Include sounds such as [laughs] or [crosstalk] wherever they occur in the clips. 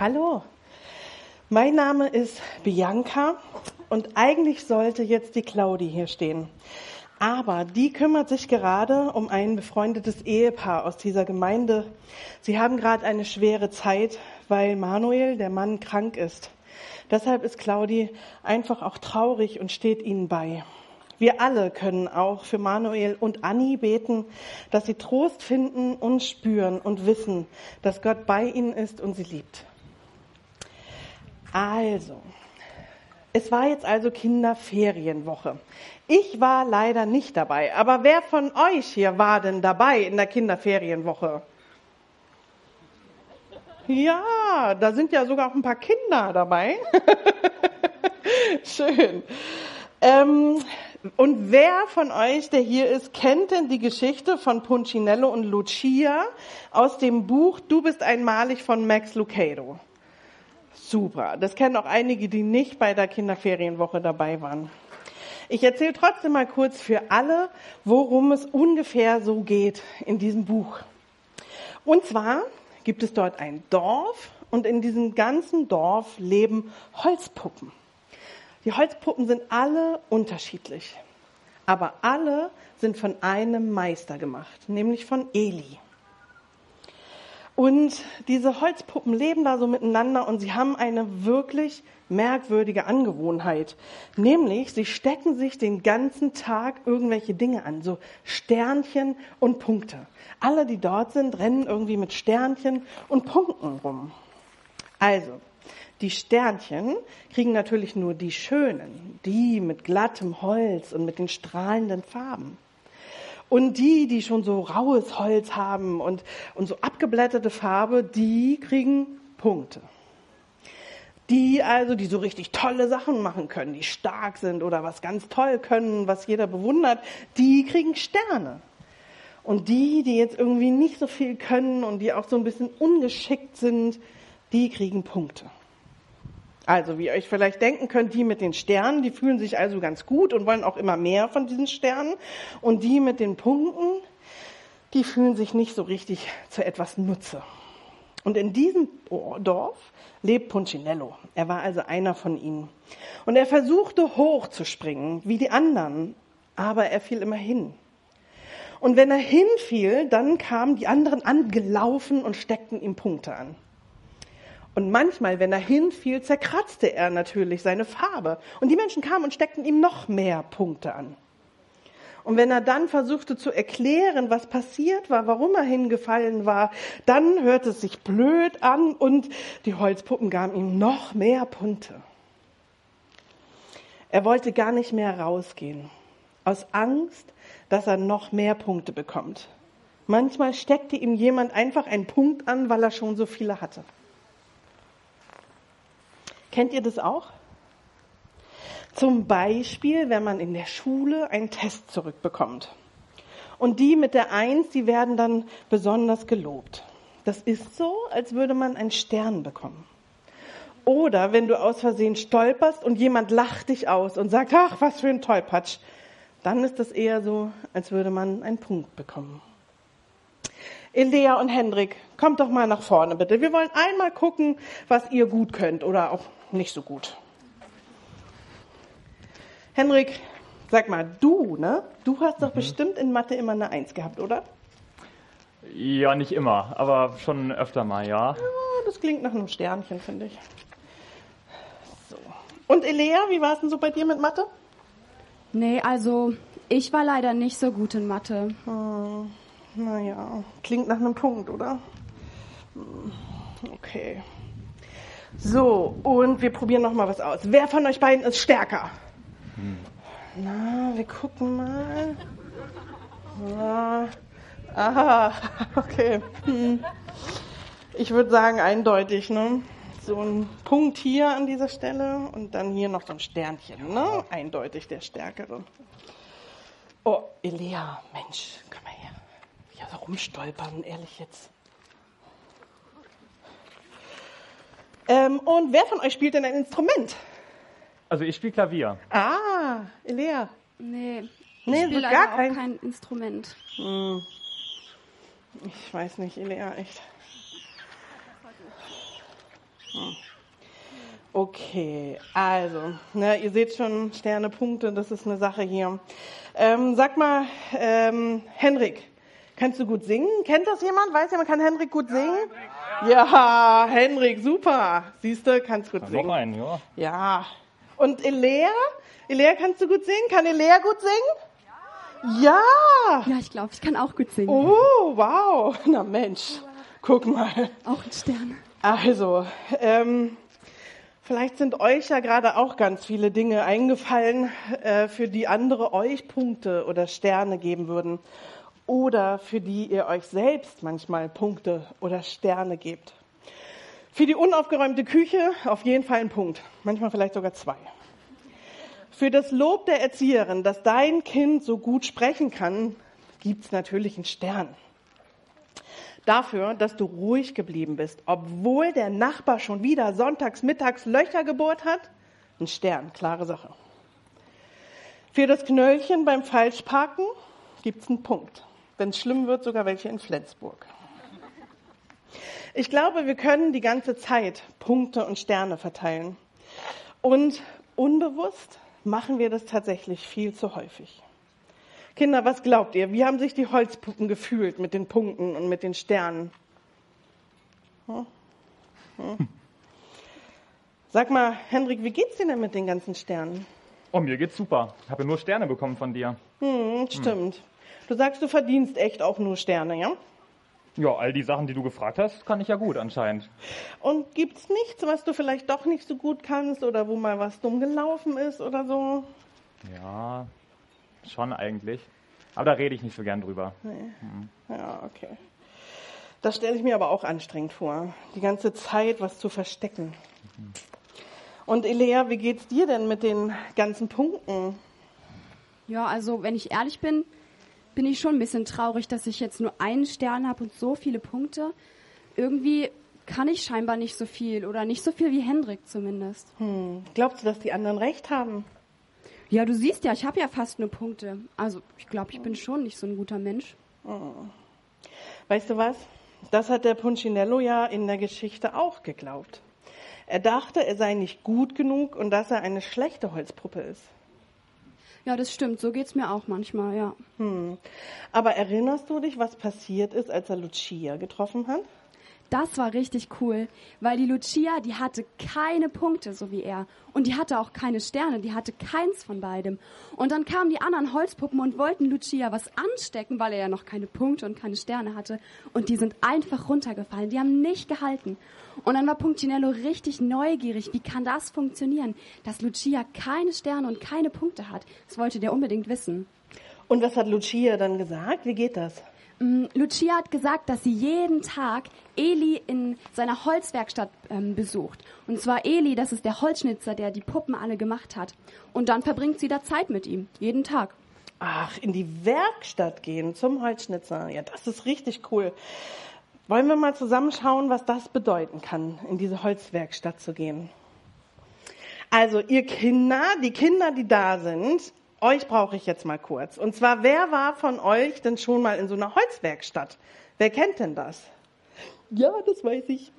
Hallo, mein Name ist Bianca und eigentlich sollte jetzt die Claudi hier stehen. Aber die kümmert sich gerade um ein befreundetes Ehepaar aus dieser Gemeinde. Sie haben gerade eine schwere Zeit, weil Manuel, der Mann, krank ist. Deshalb ist Claudi einfach auch traurig und steht ihnen bei. Wir alle können auch für Manuel und Anni beten, dass sie Trost finden und spüren und wissen, dass Gott bei ihnen ist und sie liebt. Also, es war jetzt also Kinderferienwoche. Ich war leider nicht dabei, aber wer von euch hier war denn dabei in der Kinderferienwoche? Ja, da sind ja sogar auch ein paar Kinder dabei. [laughs] Schön. Ähm, und wer von euch, der hier ist, kennt denn die Geschichte von Punchinello und Lucia aus dem Buch Du bist einmalig von Max Lucado? Super. Das kennen auch einige, die nicht bei der Kinderferienwoche dabei waren. Ich erzähle trotzdem mal kurz für alle, worum es ungefähr so geht in diesem Buch. Und zwar gibt es dort ein Dorf und in diesem ganzen Dorf leben Holzpuppen. Die Holzpuppen sind alle unterschiedlich, aber alle sind von einem Meister gemacht, nämlich von Eli. Und diese Holzpuppen leben da so miteinander und sie haben eine wirklich merkwürdige Angewohnheit. Nämlich, sie stecken sich den ganzen Tag irgendwelche Dinge an, so Sternchen und Punkte. Alle, die dort sind, rennen irgendwie mit Sternchen und Punkten rum. Also, die Sternchen kriegen natürlich nur die schönen, die mit glattem Holz und mit den strahlenden Farben. Und die, die schon so raues Holz haben und, und so abgeblätterte Farbe, die kriegen Punkte. Die also, die so richtig tolle Sachen machen können, die stark sind oder was ganz toll können, was jeder bewundert, die kriegen Sterne. Und die, die jetzt irgendwie nicht so viel können und die auch so ein bisschen ungeschickt sind, die kriegen Punkte. Also, wie ihr euch vielleicht denken könnt, die mit den Sternen, die fühlen sich also ganz gut und wollen auch immer mehr von diesen Sternen. Und die mit den Punkten, die fühlen sich nicht so richtig zu etwas Nutze. Und in diesem Dorf lebt Punchinello. Er war also einer von ihnen. Und er versuchte hochzuspringen, wie die anderen, aber er fiel immer hin. Und wenn er hinfiel, dann kamen die anderen angelaufen und steckten ihm Punkte an. Und manchmal, wenn er hinfiel, zerkratzte er natürlich seine Farbe. Und die Menschen kamen und steckten ihm noch mehr Punkte an. Und wenn er dann versuchte zu erklären, was passiert war, warum er hingefallen war, dann hörte es sich blöd an und die Holzpuppen gaben ihm noch mehr Punkte. Er wollte gar nicht mehr rausgehen, aus Angst, dass er noch mehr Punkte bekommt. Manchmal steckte ihm jemand einfach einen Punkt an, weil er schon so viele hatte. Kennt ihr das auch? Zum Beispiel, wenn man in der Schule einen Test zurückbekommt. Und die mit der Eins, die werden dann besonders gelobt. Das ist so, als würde man einen Stern bekommen. Oder wenn du aus Versehen stolperst und jemand lacht dich aus und sagt, ach, was für ein Tollpatsch, dann ist das eher so, als würde man einen Punkt bekommen. Elea und Hendrik, kommt doch mal nach vorne bitte. Wir wollen einmal gucken, was ihr gut könnt oder auch nicht so gut. Henrik, sag mal, du, ne? Du hast doch mhm. bestimmt in Mathe immer eine Eins gehabt, oder? Ja, nicht immer, aber schon öfter mal, ja. ja das klingt nach einem Sternchen, finde ich. So. Und Elea, wie war es denn so bei dir mit Mathe? Nee, also ich war leider nicht so gut in Mathe. Hm, naja, klingt nach einem Punkt, oder? Hm, okay. So, und wir probieren noch mal was aus. Wer von euch beiden ist stärker? Hm. Na, wir gucken mal. Na, aha, [laughs] okay. Hm. Ich würde sagen eindeutig, ne? So ein Punkt hier an dieser Stelle und dann hier noch so ein Sternchen, ne? Eindeutig der Stärkere. Oh, Elia, Mensch, komm her. Ja, so rumstolpern, ehrlich jetzt. Ähm, und wer von euch spielt denn ein Instrument? Also ich spiele Klavier. Ah, Elea. Nee, nee ich spiele gar kein... kein Instrument. Hm. Ich weiß nicht, Elea, echt. Okay, also, ne, ihr seht schon Sternepunkte, das ist eine Sache hier. Ähm, sag mal, ähm, Henrik, kannst du gut singen? Kennt das jemand? Weiß jemand, kann Henrik gut singen? Ja, Henrik, super. Siehst du, kannst gut singen. Noch einen, ja. Ja. Und Elea? Elea, kannst du gut singen? Kann Elea gut singen? Ja. Ja, ich glaube, ich kann auch gut singen. Oh, wow. Na Mensch, guck mal. Auch ein Stern. Also, ähm, vielleicht sind euch ja gerade auch ganz viele Dinge eingefallen, äh, für die andere euch Punkte oder Sterne geben würden. Oder für die ihr euch selbst manchmal Punkte oder Sterne gebt. Für die unaufgeräumte Küche auf jeden Fall ein Punkt, manchmal vielleicht sogar zwei. Für das Lob der Erzieherin, dass dein Kind so gut sprechen kann, gibt's natürlich einen Stern. Dafür, dass du ruhig geblieben bist, obwohl der Nachbar schon wieder sonntags mittags Löcher gebohrt hat, ein Stern, klare Sache. Für das Knöllchen beim Falschparken gibt's einen Punkt. Wenn es schlimm wird, sogar welche in Flensburg. Ich glaube, wir können die ganze Zeit Punkte und Sterne verteilen. Und unbewusst machen wir das tatsächlich viel zu häufig. Kinder, was glaubt ihr? Wie haben sich die Holzpuppen gefühlt mit den Punkten und mit den Sternen? Hm? Hm? Sag mal, Hendrik, wie geht's dir denn mit den ganzen Sternen? Oh, mir geht's super. Ich habe ja nur Sterne bekommen von dir. Hm, stimmt. Du sagst, du verdienst echt auch nur Sterne, ja? Ja, all die Sachen, die du gefragt hast, kann ich ja gut anscheinend. Und gibt's nichts, was du vielleicht doch nicht so gut kannst oder wo mal was dumm gelaufen ist oder so? Ja, schon eigentlich. Aber da rede ich nicht so gern drüber. Ja, okay. Das stelle ich mir aber auch anstrengend vor, die ganze Zeit was zu verstecken. Und Elea, wie geht's dir denn mit den ganzen Punkten? Ja, also wenn ich ehrlich bin, bin ich schon ein bisschen traurig, dass ich jetzt nur einen Stern habe und so viele Punkte. Irgendwie kann ich scheinbar nicht so viel oder nicht so viel wie Hendrik zumindest. Hm, glaubst du, dass die anderen recht haben? Ja, du siehst ja, ich habe ja fast nur Punkte. Also ich glaube, ich bin schon nicht so ein guter Mensch. Weißt du was? Das hat der Punchinello ja in der Geschichte auch geglaubt. Er dachte, er sei nicht gut genug und dass er eine schlechte Holzpuppe ist. Ja, das stimmt. So geht's mir auch manchmal, ja. Hm. Aber erinnerst du dich, was passiert ist, als er Lucia getroffen hat? Das war richtig cool, weil die Lucia, die hatte keine Punkte, so wie er. Und die hatte auch keine Sterne, die hatte keins von beidem. Und dann kamen die anderen Holzpuppen und wollten Lucia was anstecken, weil er ja noch keine Punkte und keine Sterne hatte. Und die sind einfach runtergefallen, die haben nicht gehalten. Und dann war Punctinello richtig neugierig, wie kann das funktionieren, dass Lucia keine Sterne und keine Punkte hat. Das wollte der unbedingt wissen. Und was hat Lucia dann gesagt? Wie geht das? Mm, Lucia hat gesagt, dass sie jeden Tag Eli in seiner Holzwerkstatt ähm, besucht. Und zwar Eli, das ist der Holzschnitzer, der die Puppen alle gemacht hat. Und dann verbringt sie da Zeit mit ihm, jeden Tag. Ach, in die Werkstatt gehen zum Holzschnitzer. Ja, das ist richtig cool. Wollen wir mal zusammenschauen, was das bedeuten kann, in diese Holzwerkstatt zu gehen? Also, ihr Kinder, die Kinder, die da sind, euch brauche ich jetzt mal kurz. Und zwar, wer war von euch denn schon mal in so einer Holzwerkstatt? Wer kennt denn das? Ja, das weiß ich.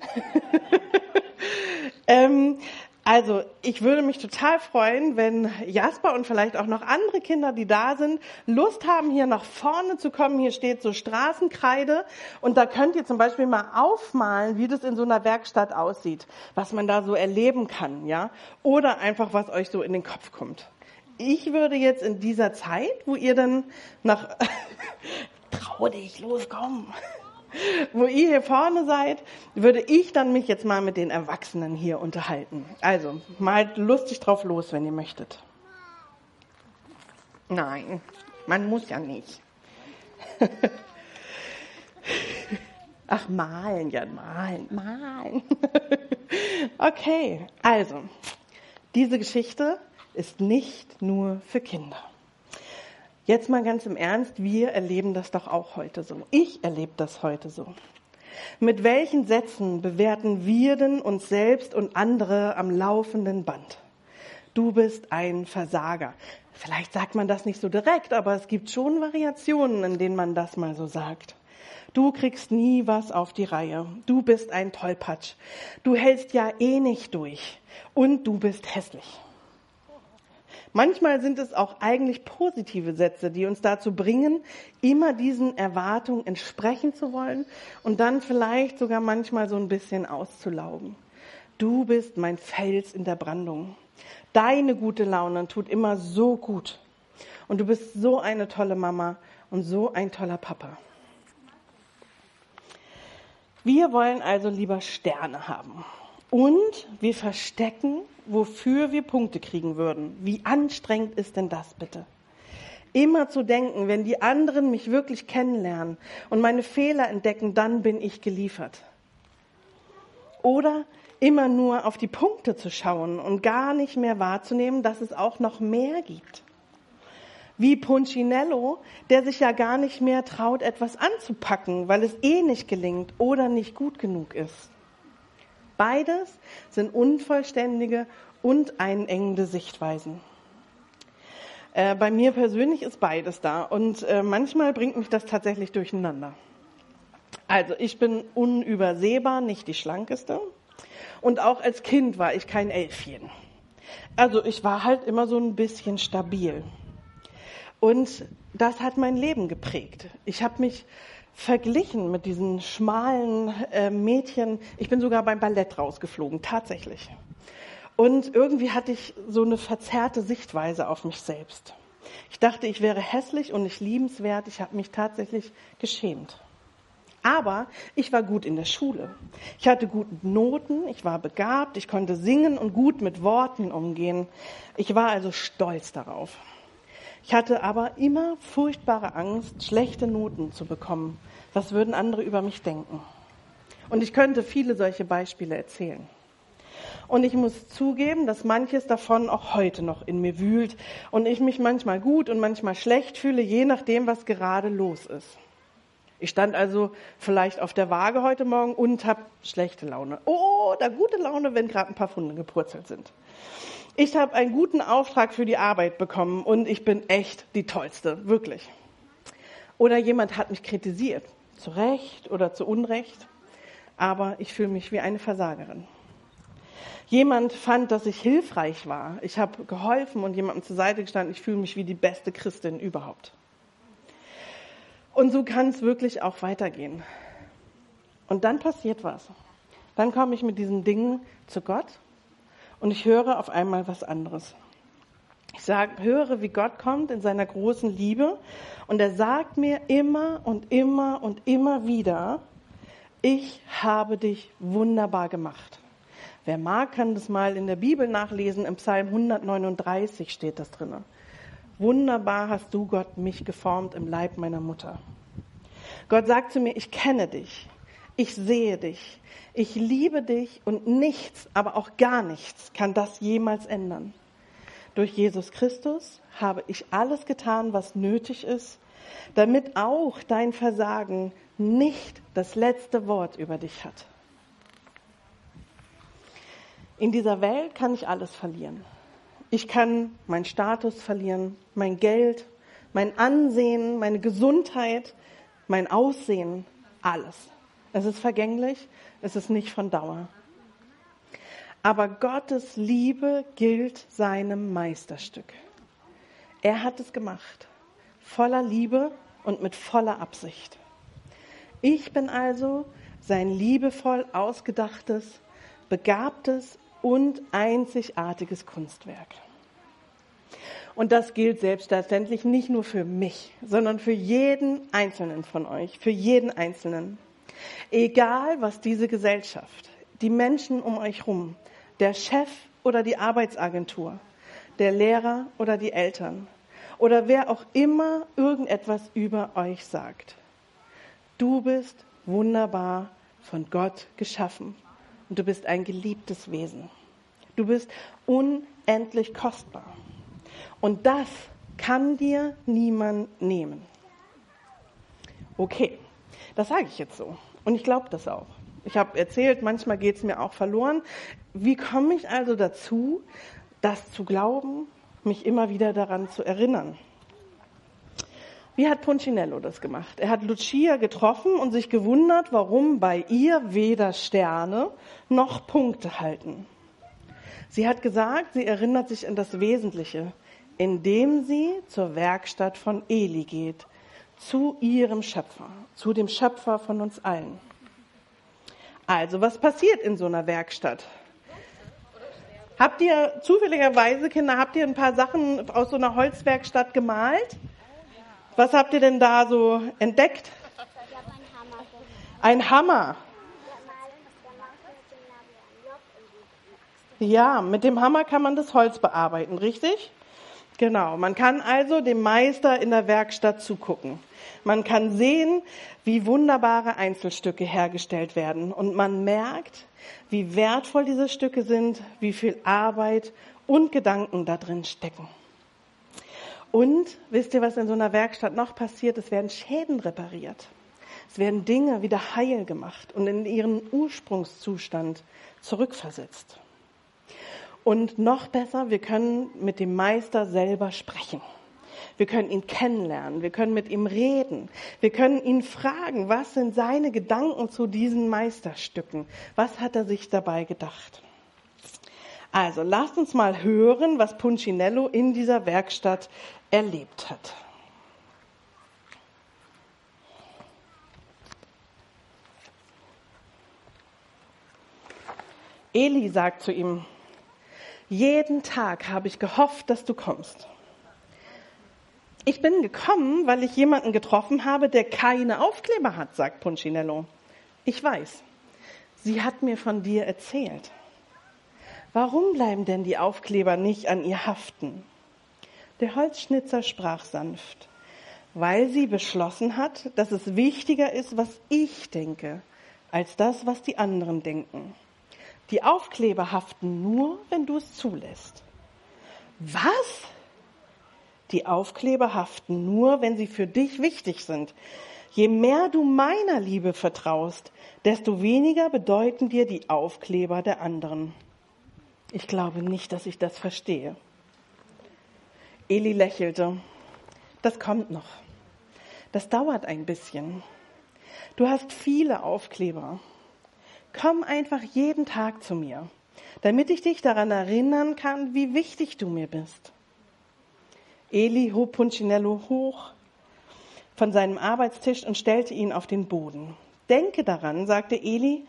[laughs] ähm, also, ich würde mich total freuen, wenn Jasper und vielleicht auch noch andere Kinder, die da sind, Lust haben, hier nach vorne zu kommen. Hier steht so Straßenkreide und da könnt ihr zum Beispiel mal aufmalen, wie das in so einer Werkstatt aussieht, was man da so erleben kann, ja? Oder einfach, was euch so in den Kopf kommt. Ich würde jetzt in dieser Zeit, wo ihr dann nach, [laughs] trau dich, los, komm wo ihr hier vorne seid, würde ich dann mich jetzt mal mit den Erwachsenen hier unterhalten. Also, malt lustig drauf los, wenn ihr möchtet. Nein, man muss ja nicht. [laughs] Ach, malen, ja, malen, malen. [laughs] Okay, also, diese Geschichte ist nicht nur für Kinder. Jetzt mal ganz im Ernst, wir erleben das doch auch heute so. Ich erlebe das heute so. Mit welchen Sätzen bewerten wir denn uns selbst und andere am laufenden Band? Du bist ein Versager. Vielleicht sagt man das nicht so direkt, aber es gibt schon Variationen, in denen man das mal so sagt. Du kriegst nie was auf die Reihe. Du bist ein Tollpatsch. Du hältst ja eh nicht durch. Und du bist hässlich. Manchmal sind es auch eigentlich positive Sätze, die uns dazu bringen, immer diesen Erwartungen entsprechen zu wollen und dann vielleicht sogar manchmal so ein bisschen auszulaugen. Du bist mein Fels in der Brandung. Deine gute Laune tut immer so gut. Und du bist so eine tolle Mama und so ein toller Papa. Wir wollen also lieber Sterne haben. Und wir verstecken, wofür wir Punkte kriegen würden. Wie anstrengend ist denn das bitte? Immer zu denken, wenn die anderen mich wirklich kennenlernen und meine Fehler entdecken, dann bin ich geliefert. Oder immer nur auf die Punkte zu schauen und gar nicht mehr wahrzunehmen, dass es auch noch mehr gibt. Wie Punchinello, der sich ja gar nicht mehr traut, etwas anzupacken, weil es eh nicht gelingt oder nicht gut genug ist. Beides sind unvollständige und einengende Sichtweisen. Äh, bei mir persönlich ist beides da und äh, manchmal bringt mich das tatsächlich durcheinander. Also ich bin unübersehbar, nicht die schlankeste. Und auch als Kind war ich kein Elfchen. Also ich war halt immer so ein bisschen stabil. Und das hat mein Leben geprägt. Ich habe mich verglichen mit diesen schmalen äh, Mädchen. Ich bin sogar beim Ballett rausgeflogen, tatsächlich. Und irgendwie hatte ich so eine verzerrte Sichtweise auf mich selbst. Ich dachte, ich wäre hässlich und nicht liebenswert. Ich habe mich tatsächlich geschämt. Aber ich war gut in der Schule. Ich hatte gute Noten, ich war begabt, ich konnte singen und gut mit Worten umgehen. Ich war also stolz darauf. Ich hatte aber immer furchtbare Angst, schlechte Noten zu bekommen. Was würden andere über mich denken? Und ich könnte viele solche Beispiele erzählen. Und ich muss zugeben, dass manches davon auch heute noch in mir wühlt und ich mich manchmal gut und manchmal schlecht fühle, je nachdem, was gerade los ist. Ich stand also vielleicht auf der Waage heute Morgen und habe schlechte Laune. Oh, da gute Laune, wenn gerade ein paar Funde gepurzelt sind. Ich habe einen guten Auftrag für die Arbeit bekommen und ich bin echt die Tollste, wirklich. Oder jemand hat mich kritisiert, zu Recht oder zu Unrecht, aber ich fühle mich wie eine Versagerin. Jemand fand, dass ich hilfreich war. Ich habe geholfen und jemandem zur Seite gestanden. Ich fühle mich wie die beste Christin überhaupt. Und so kann es wirklich auch weitergehen. Und dann passiert was. Dann komme ich mit diesen Dingen zu Gott und ich höre auf einmal was anderes. Ich sag, höre, wie Gott kommt in seiner großen Liebe und er sagt mir immer und immer und immer wieder, ich habe dich wunderbar gemacht. Wer mag, kann das mal in der Bibel nachlesen. Im Psalm 139 steht das drinne. Wunderbar hast du, Gott, mich geformt im Leib meiner Mutter. Gott sagt zu mir, ich kenne dich, ich sehe dich, ich liebe dich und nichts, aber auch gar nichts kann das jemals ändern. Durch Jesus Christus habe ich alles getan, was nötig ist, damit auch dein Versagen nicht das letzte Wort über dich hat. In dieser Welt kann ich alles verlieren. Ich kann meinen Status verlieren, mein Geld, mein Ansehen, meine Gesundheit, mein Aussehen, alles. Es ist vergänglich, es ist nicht von Dauer. Aber Gottes Liebe gilt seinem Meisterstück. Er hat es gemacht, voller Liebe und mit voller Absicht. Ich bin also sein liebevoll ausgedachtes, begabtes und einzigartiges Kunstwerk. Und das gilt selbstverständlich nicht nur für mich, sondern für jeden Einzelnen von euch, für jeden Einzelnen. Egal, was diese Gesellschaft, die Menschen um euch herum, der Chef oder die Arbeitsagentur, der Lehrer oder die Eltern oder wer auch immer irgendetwas über euch sagt. Du bist wunderbar von Gott geschaffen und du bist ein geliebtes Wesen. Du bist unendlich kostbar. Und das kann dir niemand nehmen. Okay, das sage ich jetzt so. Und ich glaube das auch. Ich habe erzählt, manchmal geht es mir auch verloren. Wie komme ich also dazu, das zu glauben, mich immer wieder daran zu erinnern? Wie hat Punchinello das gemacht? Er hat Lucia getroffen und sich gewundert, warum bei ihr weder Sterne noch Punkte halten. Sie hat gesagt, sie erinnert sich an das Wesentliche, indem sie zur Werkstatt von Eli geht, zu ihrem Schöpfer, zu dem Schöpfer von uns allen. Also, was passiert in so einer Werkstatt? Habt ihr zufälligerweise, Kinder, habt ihr ein paar Sachen aus so einer Holzwerkstatt gemalt? Was habt ihr denn da so entdeckt? Ein Hammer. Ja, mit dem Hammer kann man das Holz bearbeiten, richtig? Genau. Man kann also dem Meister in der Werkstatt zugucken. Man kann sehen, wie wunderbare Einzelstücke hergestellt werden. Und man merkt, wie wertvoll diese Stücke sind, wie viel Arbeit und Gedanken da drin stecken. Und wisst ihr, was in so einer Werkstatt noch passiert? Es werden Schäden repariert. Es werden Dinge wieder heil gemacht und in ihren Ursprungszustand zurückversetzt. Und noch besser, wir können mit dem Meister selber sprechen. Wir können ihn kennenlernen, wir können mit ihm reden, wir können ihn fragen, was sind seine Gedanken zu diesen Meisterstücken? Was hat er sich dabei gedacht? Also lasst uns mal hören, was Punchinello in dieser Werkstatt erlebt hat. Eli sagt zu ihm, jeden Tag habe ich gehofft, dass du kommst. Ich bin gekommen, weil ich jemanden getroffen habe, der keine Aufkleber hat, sagt Punchinello. Ich weiß. Sie hat mir von dir erzählt. Warum bleiben denn die Aufkleber nicht an ihr haften? Der Holzschnitzer sprach sanft, weil sie beschlossen hat, dass es wichtiger ist, was ich denke, als das, was die anderen denken. Die Aufkleber haften nur, wenn du es zulässt. Was? Die Aufkleber haften nur, wenn sie für dich wichtig sind. Je mehr du meiner Liebe vertraust, desto weniger bedeuten dir die Aufkleber der anderen. Ich glaube nicht, dass ich das verstehe. Eli lächelte. Das kommt noch. Das dauert ein bisschen. Du hast viele Aufkleber. Komm einfach jeden Tag zu mir, damit ich dich daran erinnern kann, wie wichtig du mir bist. Eli hob Punchinello hoch von seinem Arbeitstisch und stellte ihn auf den Boden. Denke daran, sagte Eli,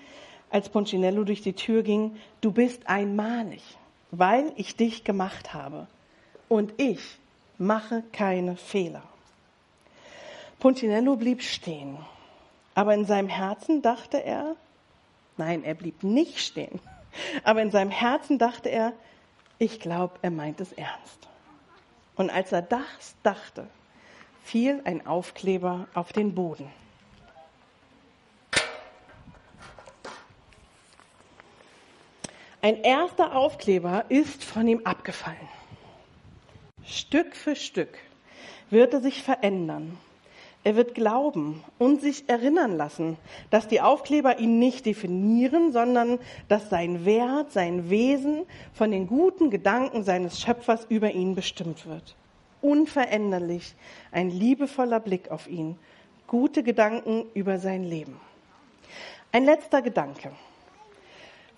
als Punchinello durch die Tür ging, du bist einmalig, weil ich dich gemacht habe. Und ich mache keine Fehler. Punchinello blieb stehen, aber in seinem Herzen dachte er, nein, er blieb nicht stehen, aber in seinem Herzen dachte er, ich glaube, er meint es ernst. Und als er das dachte, fiel ein Aufkleber auf den Boden. Ein erster Aufkleber ist von ihm abgefallen. Stück für Stück wird er sich verändern. Er wird glauben und sich erinnern lassen, dass die Aufkleber ihn nicht definieren, sondern dass sein Wert, sein Wesen von den guten Gedanken seines Schöpfers über ihn bestimmt wird. Unveränderlich ein liebevoller Blick auf ihn, gute Gedanken über sein Leben. Ein letzter Gedanke.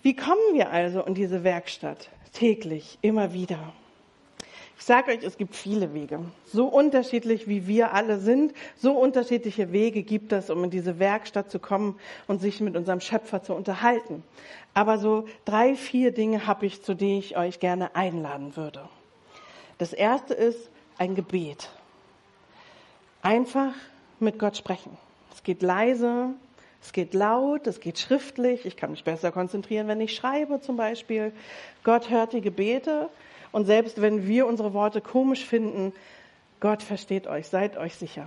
Wie kommen wir also in diese Werkstatt? Täglich, immer wieder. Ich sage euch, es gibt viele Wege. So unterschiedlich wie wir alle sind, so unterschiedliche Wege gibt es, um in diese Werkstatt zu kommen und sich mit unserem Schöpfer zu unterhalten. Aber so drei, vier Dinge habe ich, zu denen ich euch gerne einladen würde. Das erste ist ein Gebet. Einfach mit Gott sprechen. Es geht leise, es geht laut, es geht schriftlich. Ich kann mich besser konzentrieren, wenn ich schreibe zum Beispiel. Gott hört die Gebete. Und selbst wenn wir unsere Worte komisch finden, Gott versteht euch, seid euch sicher.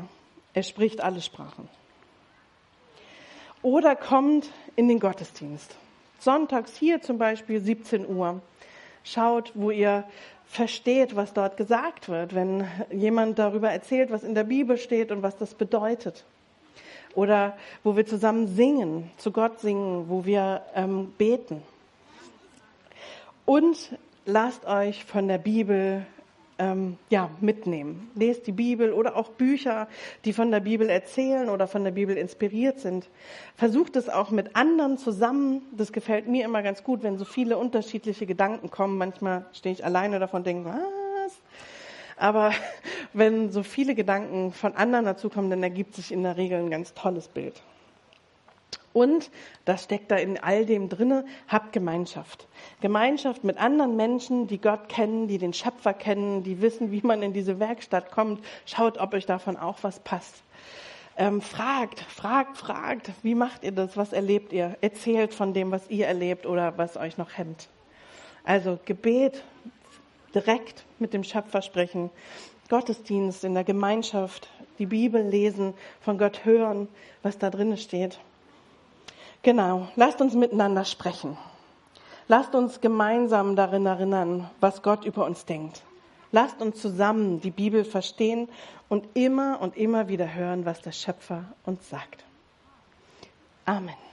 Er spricht alle Sprachen. Oder kommt in den Gottesdienst. Sonntags hier zum Beispiel 17 Uhr. Schaut, wo ihr versteht, was dort gesagt wird, wenn jemand darüber erzählt, was in der Bibel steht und was das bedeutet oder wo wir zusammen singen, zu Gott singen, wo wir ähm, beten. Und lasst euch von der Bibel ähm, ja, mitnehmen. Lest die Bibel oder auch Bücher, die von der Bibel erzählen oder von der Bibel inspiriert sind. Versucht es auch mit anderen zusammen. Das gefällt mir immer ganz gut, wenn so viele unterschiedliche Gedanken kommen. Manchmal stehe ich alleine davon und denke, was? Aber [laughs] wenn so viele Gedanken von anderen dazukommen, dann ergibt sich in der Regel ein ganz tolles Bild. Und, das steckt da in all dem drinne, habt Gemeinschaft. Gemeinschaft mit anderen Menschen, die Gott kennen, die den Schöpfer kennen, die wissen, wie man in diese Werkstatt kommt. Schaut, ob euch davon auch was passt. Ähm, fragt, fragt, fragt, wie macht ihr das? Was erlebt ihr? Erzählt von dem, was ihr erlebt oder was euch noch hemmt. Also Gebet, direkt mit dem Schöpfer sprechen, Gottesdienst in der Gemeinschaft, die Bibel lesen, von Gott hören, was da drin steht. Genau, lasst uns miteinander sprechen. Lasst uns gemeinsam darin erinnern, was Gott über uns denkt. Lasst uns zusammen die Bibel verstehen und immer und immer wieder hören, was der Schöpfer uns sagt. Amen.